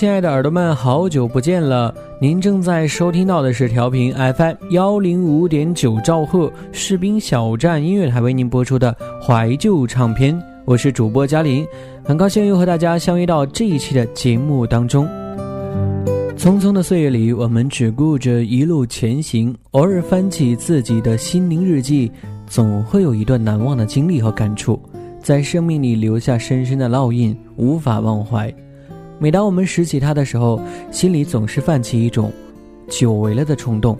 亲爱的耳朵们，好久不见了！您正在收听到的是调频 FM 幺零五点九兆赫士兵小站音乐台为您播出的怀旧唱片，我是主播嘉林，很高兴又和大家相约到这一期的节目当中。匆匆的岁月里，我们只顾着一路前行，偶尔翻起自己的心灵日记，总会有一段难忘的经历和感触，在生命里留下深深的烙印，无法忘怀。每当我们拾起它的时候，心里总是泛起一种久违了的冲动。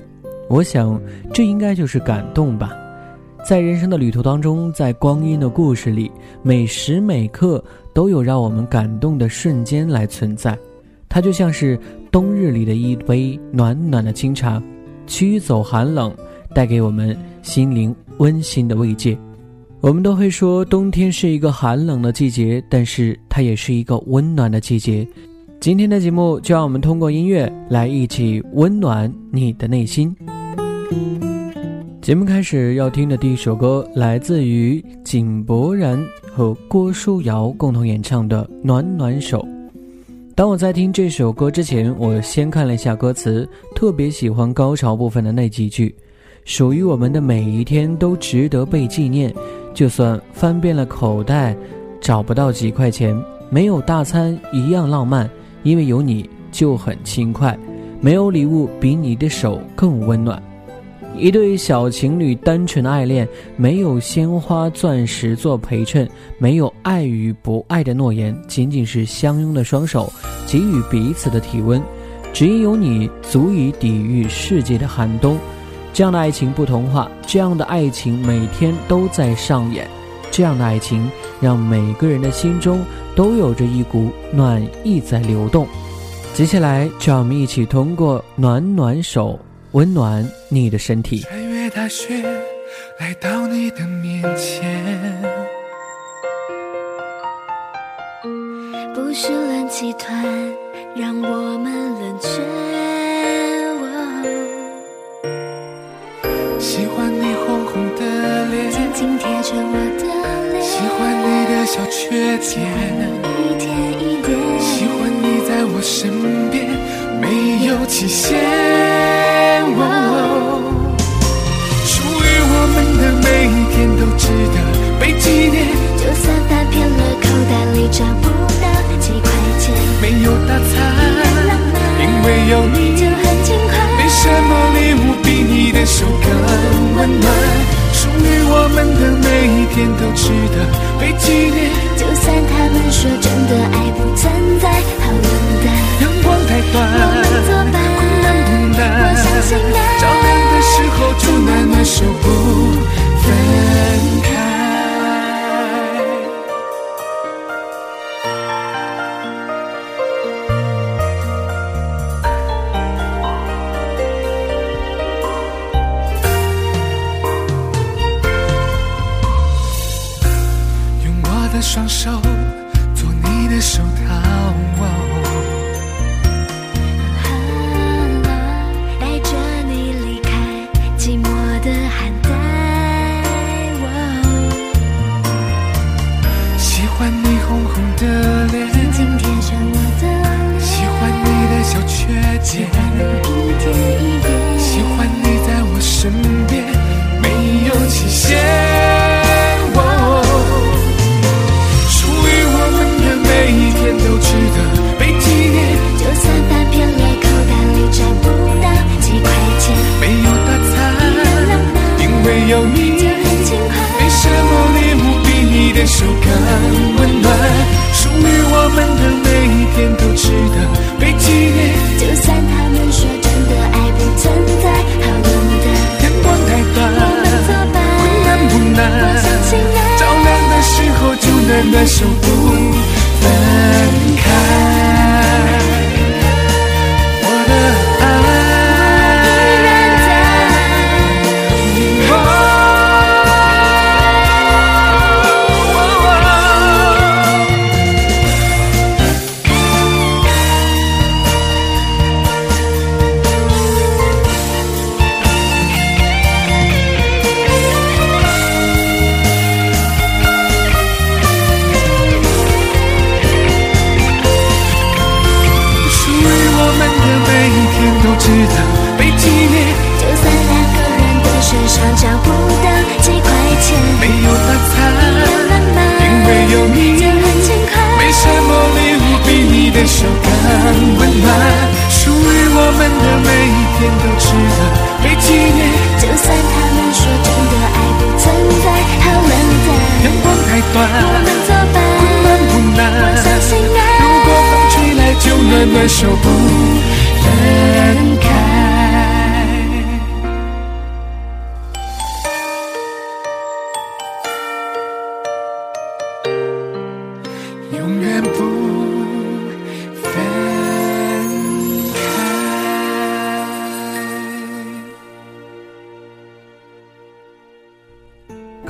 我想，这应该就是感动吧。在人生的旅途当中，在光阴的故事里，每时每刻都有让我们感动的瞬间来存在。它就像是冬日里的一杯暖暖的清茶，驱走寒冷，带给我们心灵温馨的慰藉。我们都会说冬天是一个寒冷的季节，但是它也是一个温暖的季节。今天的节目就让我们通过音乐来一起温暖你的内心。节目开始要听的第一首歌来自于井柏然和郭书瑶共同演唱的《暖暖手》。当我在听这首歌之前，我先看了一下歌词，特别喜欢高潮部分的那几句：“属于我们的每一天都值得被纪念。”就算翻遍了口袋，找不到几块钱，没有大餐一样浪漫，因为有你就很轻快。没有礼物比你的手更温暖。一对小情侣单纯的爱恋，没有鲜花、钻石做陪衬，没有爱与不爱的诺言，仅仅是相拥的双手，给予彼此的体温。只因有你，足以抵御世界的寒冬。这样的爱情不同化，这样的爱情每天都在上演，这样的爱情让每个人的心中都有着一股暖意在流动。接下来，就让我们一起通过暖暖手，温暖你的身体。穿越大雪，来到你的面前，不是暖气团，让我们冷却。喜欢你的小缺点，喜欢你在我身边没有期限。属于我们的每一天都值得被纪念。就算翻遍了口袋里找不到几块钱，没有大餐，因为有你，就很幸福。没什么礼物比你的手更温暖，属于我们的。每一天都值得被纪念。就算他们说真的爱不存在，好冷淡，阳光太短，我们作伴，光冷淡，我相信爱。照亮的时候。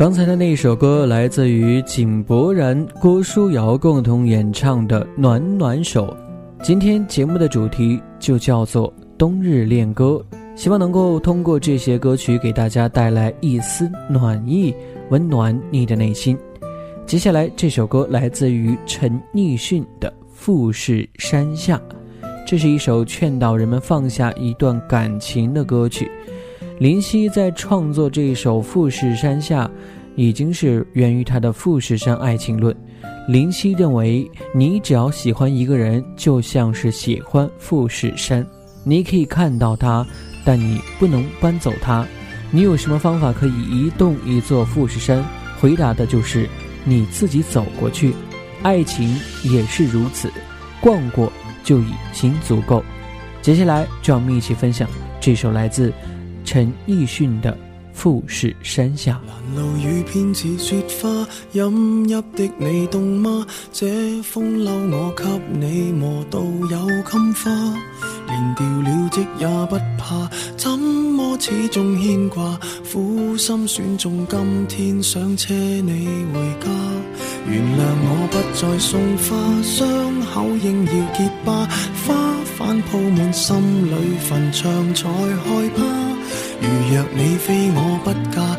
刚才的那一首歌来自于井柏然、郭书瑶共同演唱的《暖暖手》。今天节目的主题就叫做“冬日恋歌”，希望能够通过这些歌曲给大家带来一丝暖意，温暖你的内心。接下来这首歌来自于陈奕迅的《富士山下》，这是一首劝导人们放下一段感情的歌曲。林夕在创作这首《富士山下》，已经是源于他的《富士山爱情论》。林夕认为，你只要喜欢一个人，就像是喜欢富士山，你可以看到它，但你不能搬走它。你有什么方法可以移动一座富士山？回答的就是你自己走过去。爱情也是如此，逛过就已经足够。接下来就让我们一起分享这首来自。陈奕迅的《富士山下》。拦路雨偏似雪花，饮泣的你冻吗？这风褛我给你磨到有襟花，连掉了职也不怕，怎么始终牵挂？苦心选中今天，想车你回家。原谅我不再送花，伤口应要结疤，花瓣铺满心里坟场才害怕。如若你非我不嫁。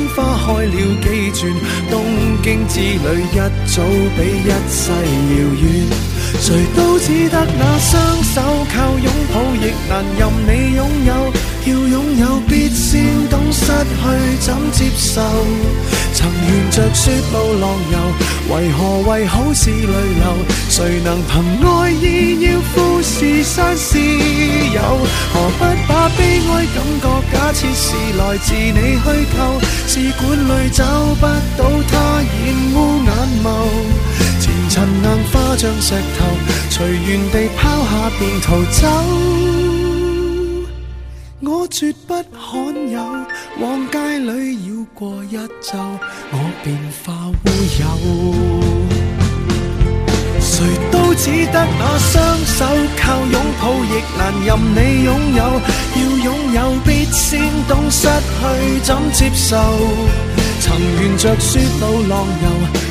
开了几转，东京之旅一早比一世遥远。谁都只得那双手，靠拥抱亦难任你拥有。要擁有，必先懂失去怎接受。曾沿着雪路浪游，為何為好事泪流？誰能憑愛意要富士山私有？何不把悲哀感覺假設是來自你虛構？試管里找不到它，染污眼眸。前塵硬化像石頭，隨緣地拋下便逃走。我绝不罕有，往街里绕过一周，我便化乌有。谁都只得那双手，靠拥抱亦难任你拥有。要拥有，必先懂失去怎接受。曾沿着雪路浪游。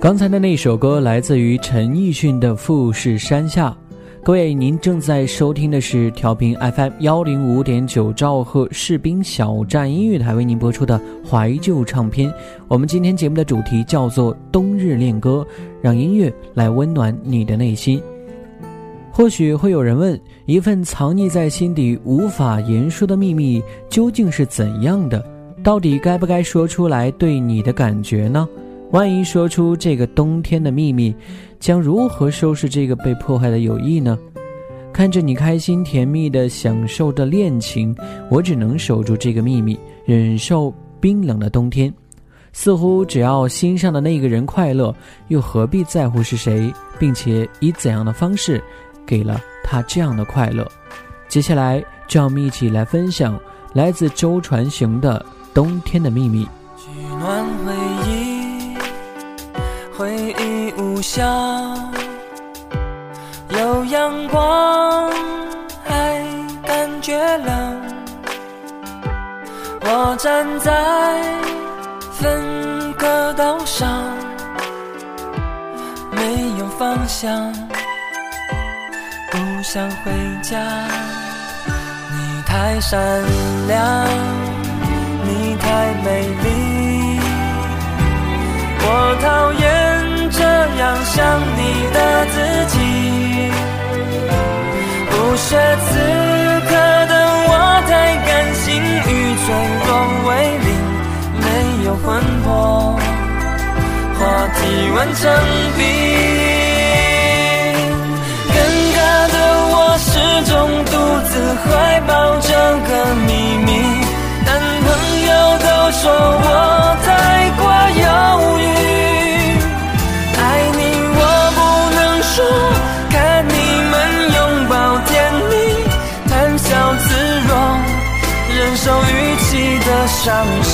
刚才的那首歌来自于陈奕迅的《富士山下》，各位您正在收听的是调频 FM 幺零五点九兆赫士兵小站音乐台为您播出的怀旧唱片。我们今天节目的主题叫做《冬日恋歌》，让音乐来温暖你的内心。或许会有人问：一份藏匿在心底无法言说的秘密究竟是怎样的？到底该不该说出来对你的感觉呢？万一说出这个冬天的秘密，将如何收拾这个被破坏的友谊呢？看着你开心甜蜜的享受着恋情，我只能守住这个秘密，忍受冰冷的冬天。似乎只要心上的那个人快乐，又何必在乎是谁，并且以怎样的方式给了他这样的快乐？接下来，让我们一起来分享来自周传雄的《冬天的秘密》。暖不有阳光，还感觉冷。我站在分隔道上，没有方向，不想回家。你太善良。这此刻的我太感性，与脆弱为邻，没有魂魄，话题完成冰。尴尬的我始终独自怀抱这个秘密，但朋友都说我。some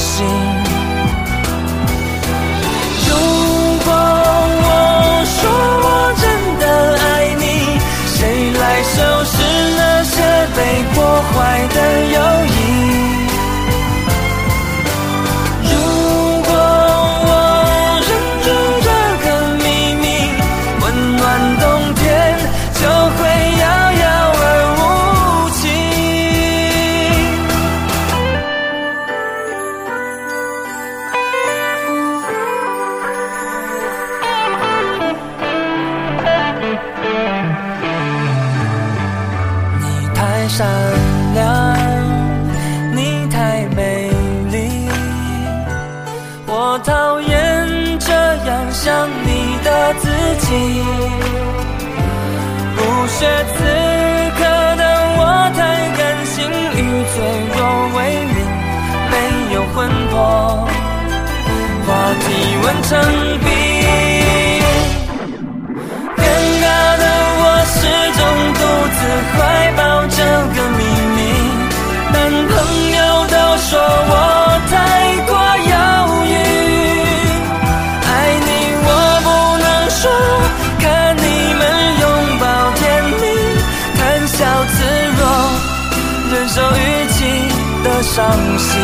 伤心。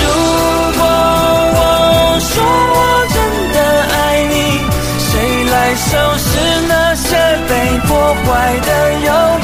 如果我说我真的爱你，谁来收拾那些被破坏的谊？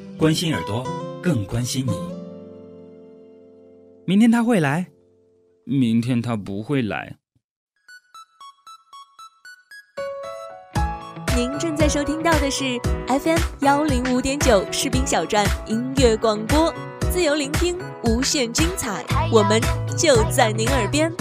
关心耳朵，更关心你。明天他会来，明天他不会来。您正在收听到的是 FM 幺零五点九士兵小站音乐广播，自由聆听，无限精彩，我们就在您耳边。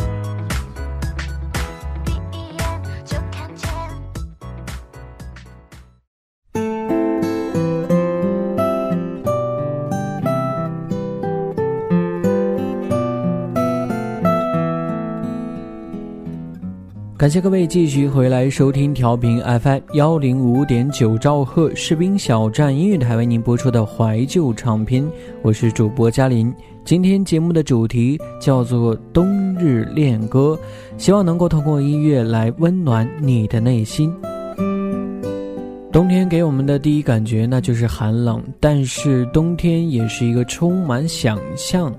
感谢各位继续回来收听调频 FM 幺零五点九兆赫士兵小站音乐台为您播出的怀旧唱片，我是主播嘉林。今天节目的主题叫做《冬日恋歌》，希望能够通过音乐来温暖你的内心。冬天给我们的第一感觉那就是寒冷，但是冬天也是一个充满想象、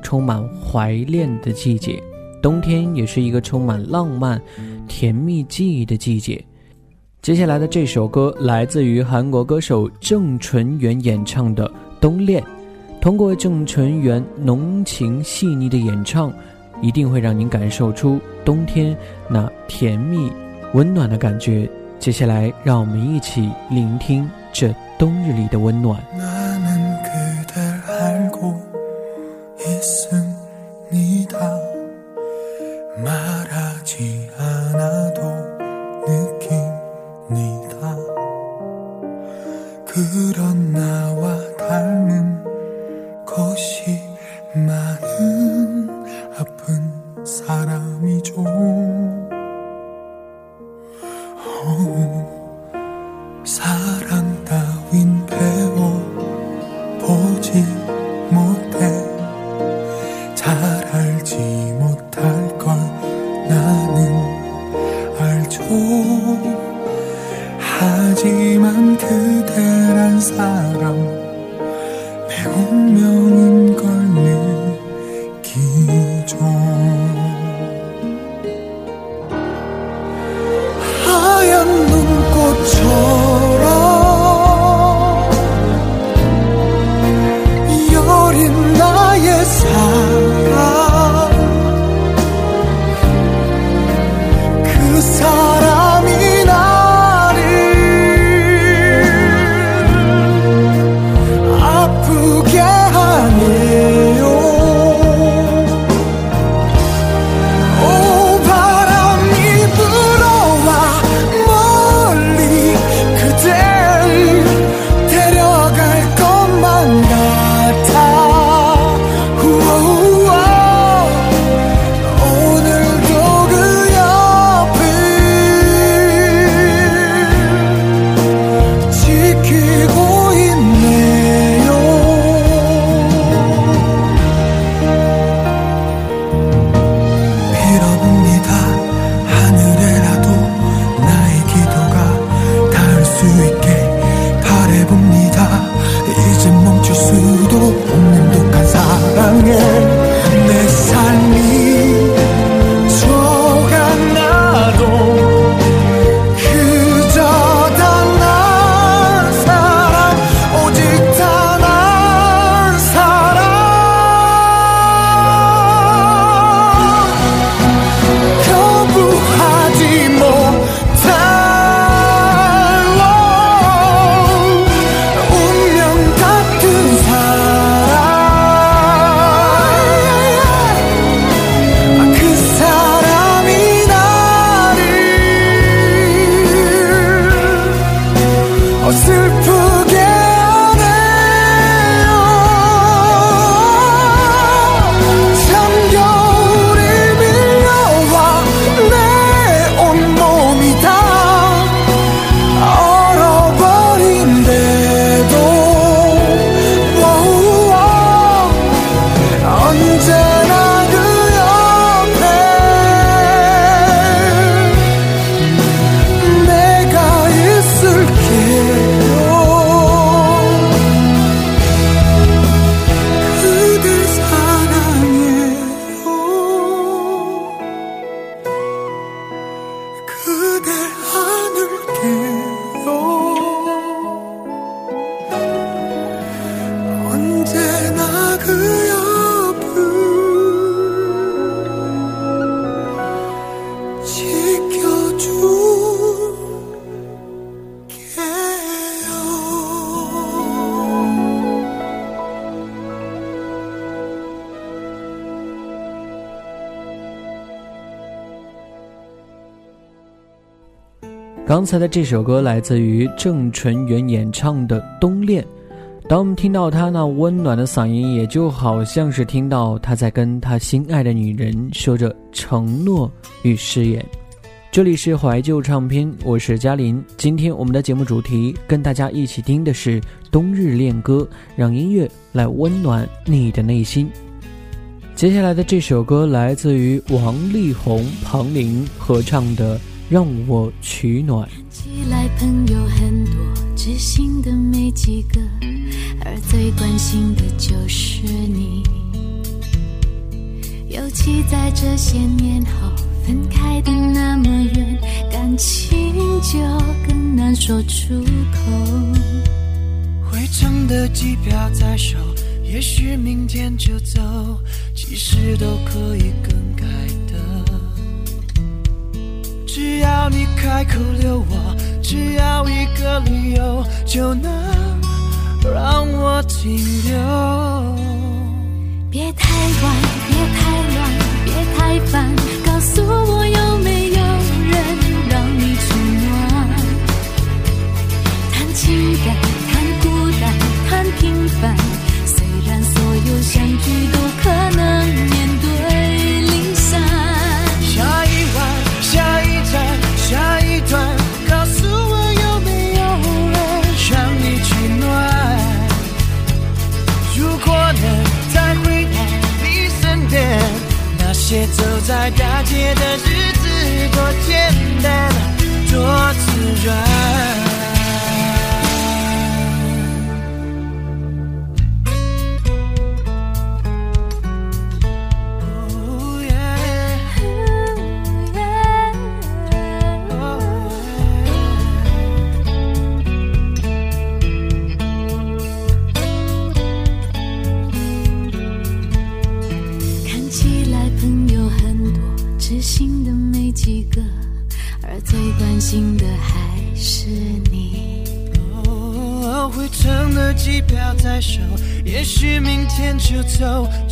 充满怀恋的季节。冬天也是一个充满浪漫、甜蜜记忆的季节。接下来的这首歌来自于韩国歌手郑淳元演唱的《冬恋》，通过郑淳元浓情细腻的演唱，一定会让您感受出冬天那甜蜜、温暖的感觉。接下来，让我们一起聆听这冬日里的温暖。 그런 나와 닮은 것이 많은 아픈 사람 刚才的这首歌来自于郑淳元演唱的《冬恋》，当我们听到他那温暖的嗓音，也就好像是听到他在跟他心爱的女人说着承诺与誓言。这里是怀旧唱片，我是嘉林。今天我们的节目主题跟大家一起听的是冬日恋歌，让音乐来温暖你的内心。接下来的这首歌来自于王力宏、彭羚合唱的。让我取暖。看起来朋友很多，知心的没几个，而最关心的就是你。尤其在这些年后，分开的那么远，感情就更难说出口。回程的机票在手，也许明天就走，其实都可以更改。要你开口留我，只要一个理由，就能让我停留。别太晚，别太乱，别太烦，告诉我有没有人让你取暖。谈情感，谈孤单，谈平凡，虽然所有相聚都可能面对。下一段，告诉我有没有人让你取暖？如果能再回到你身边，那些走在大街的人。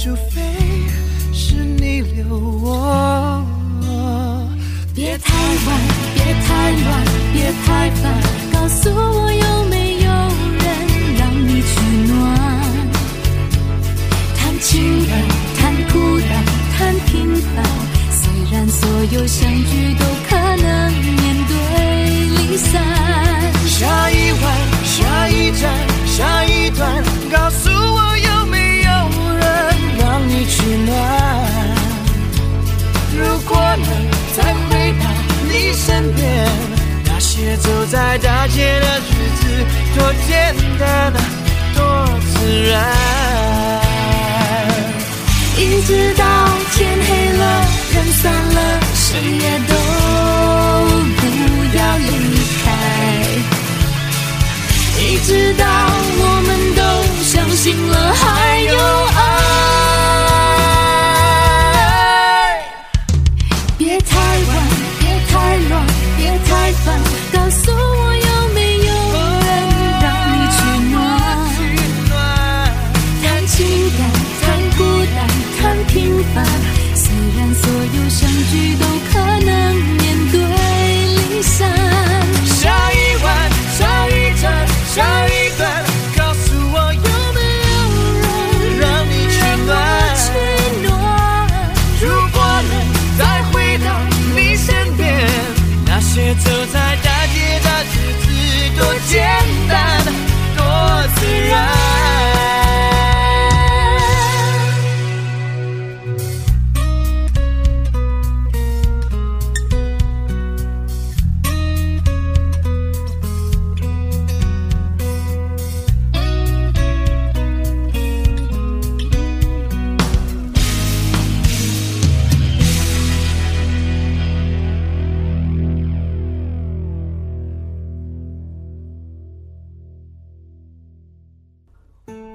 除非是你留我，别太晚，别太乱，别太烦，告诉我有没有人让你取暖。谈情感，谈孤单，谈平凡，虽然所有相聚都。走在大街的日子多简单，多自然。一直到天黑了，人散了，谁也都不要离开。一直到我们都相信了，还有。realize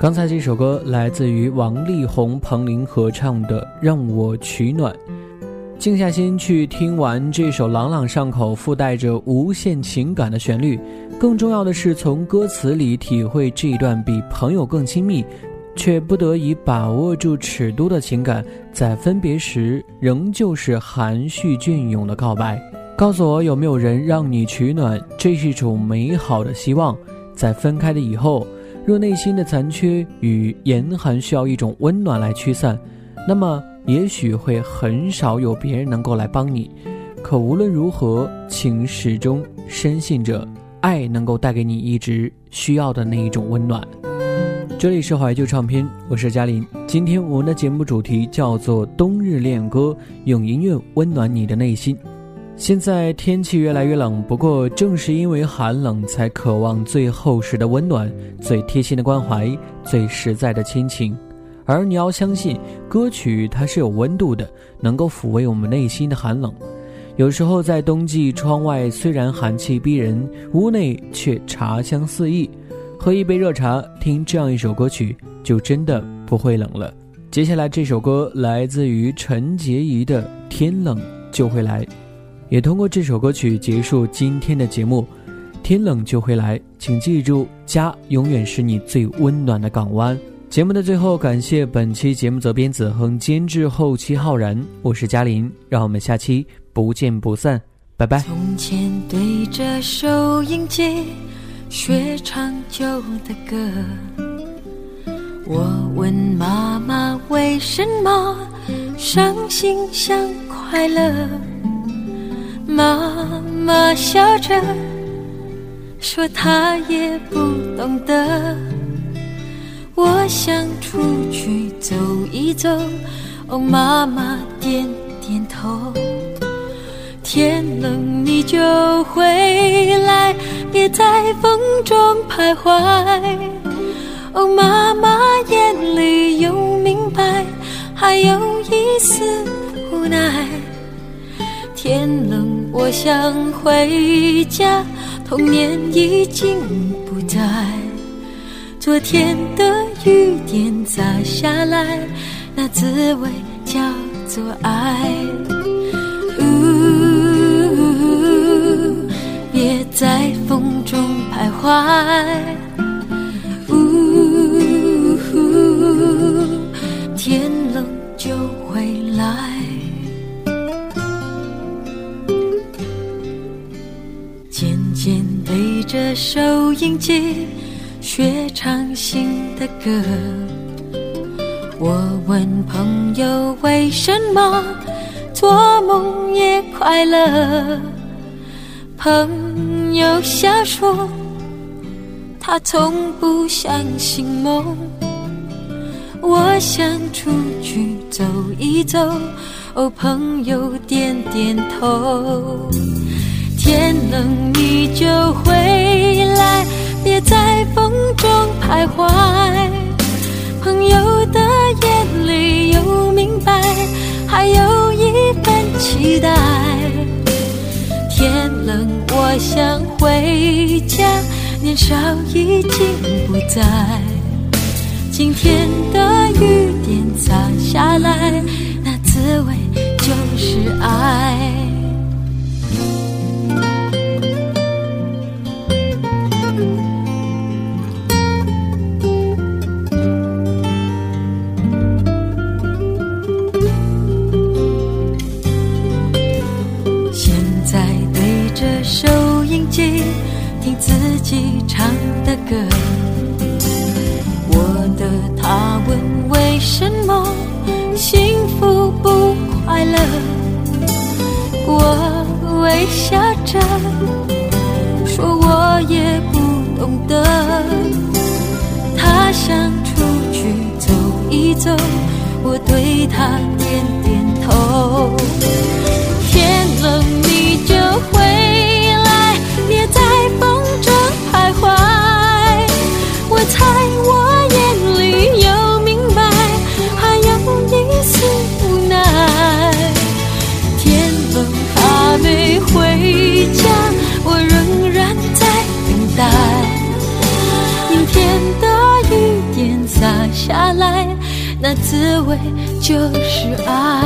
刚才这首歌来自于王力宏、彭羚合唱的《让我取暖》，静下心去听完这首朗朗上口、附带着无限情感的旋律，更重要的是从歌词里体会这一段比朋友更亲密，却不得已把握住尺度的情感，在分别时仍旧是含蓄隽永的告白。告诉我有没有人让你取暖？这是一种美好的希望，在分开的以后。若内心的残缺与严寒需要一种温暖来驱散，那么也许会很少有别人能够来帮你。可无论如何，请始终深信着，爱能够带给你一直需要的那一种温暖。这里是怀旧唱片，我是嘉玲。今天我们的节目主题叫做《冬日恋歌》，用音乐温暖你的内心。现在天气越来越冷，不过正是因为寒冷，才渴望最厚实的温暖、最贴心的关怀、最实在的亲情。而你要相信，歌曲它是有温度的，能够抚慰我们内心的寒冷。有时候在冬季，窗外虽然寒气逼人，屋内却茶香四溢。喝一杯热茶，听这样一首歌曲，就真的不会冷了。接下来这首歌来自于陈洁仪的《天冷就会来》。也通过这首歌曲结束今天的节目。天冷就会来，请记住，家永远是你最温暖的港湾。节目的最后，感谢本期节目责编子恒、监制后期浩然，我是嘉玲，让我们下期不见不散，拜拜。从前对着收音机学唱旧的歌，我问妈妈为什么伤心像快乐。妈妈笑着，说她也不懂得。我想出去走一走，哦，妈妈点点头。天冷你就回来，别在风中徘徊。哦，妈妈眼里有明白，还有一丝无奈。天冷。我想回家，童年已经不在。昨天的雨点砸下来，那滋味叫做爱。呜，别在风中徘徊。呜。收音机学唱新的歌，我问朋友为什么做梦也快乐。朋友笑说，他从不相信梦。我想出去走一走，哦，朋友点点头。天冷你就回来，别在风中徘徊。朋友的眼里有明白，还有一份期待。天冷我想回家，年少已经不在。今天的雨点洒下来，那滋味就是爱。个，我的他问为什么幸福不快乐，我微笑着说我也不懂得。他想出去走一走，我对他点点头。天冷你就回。下来，那滋味就是爱。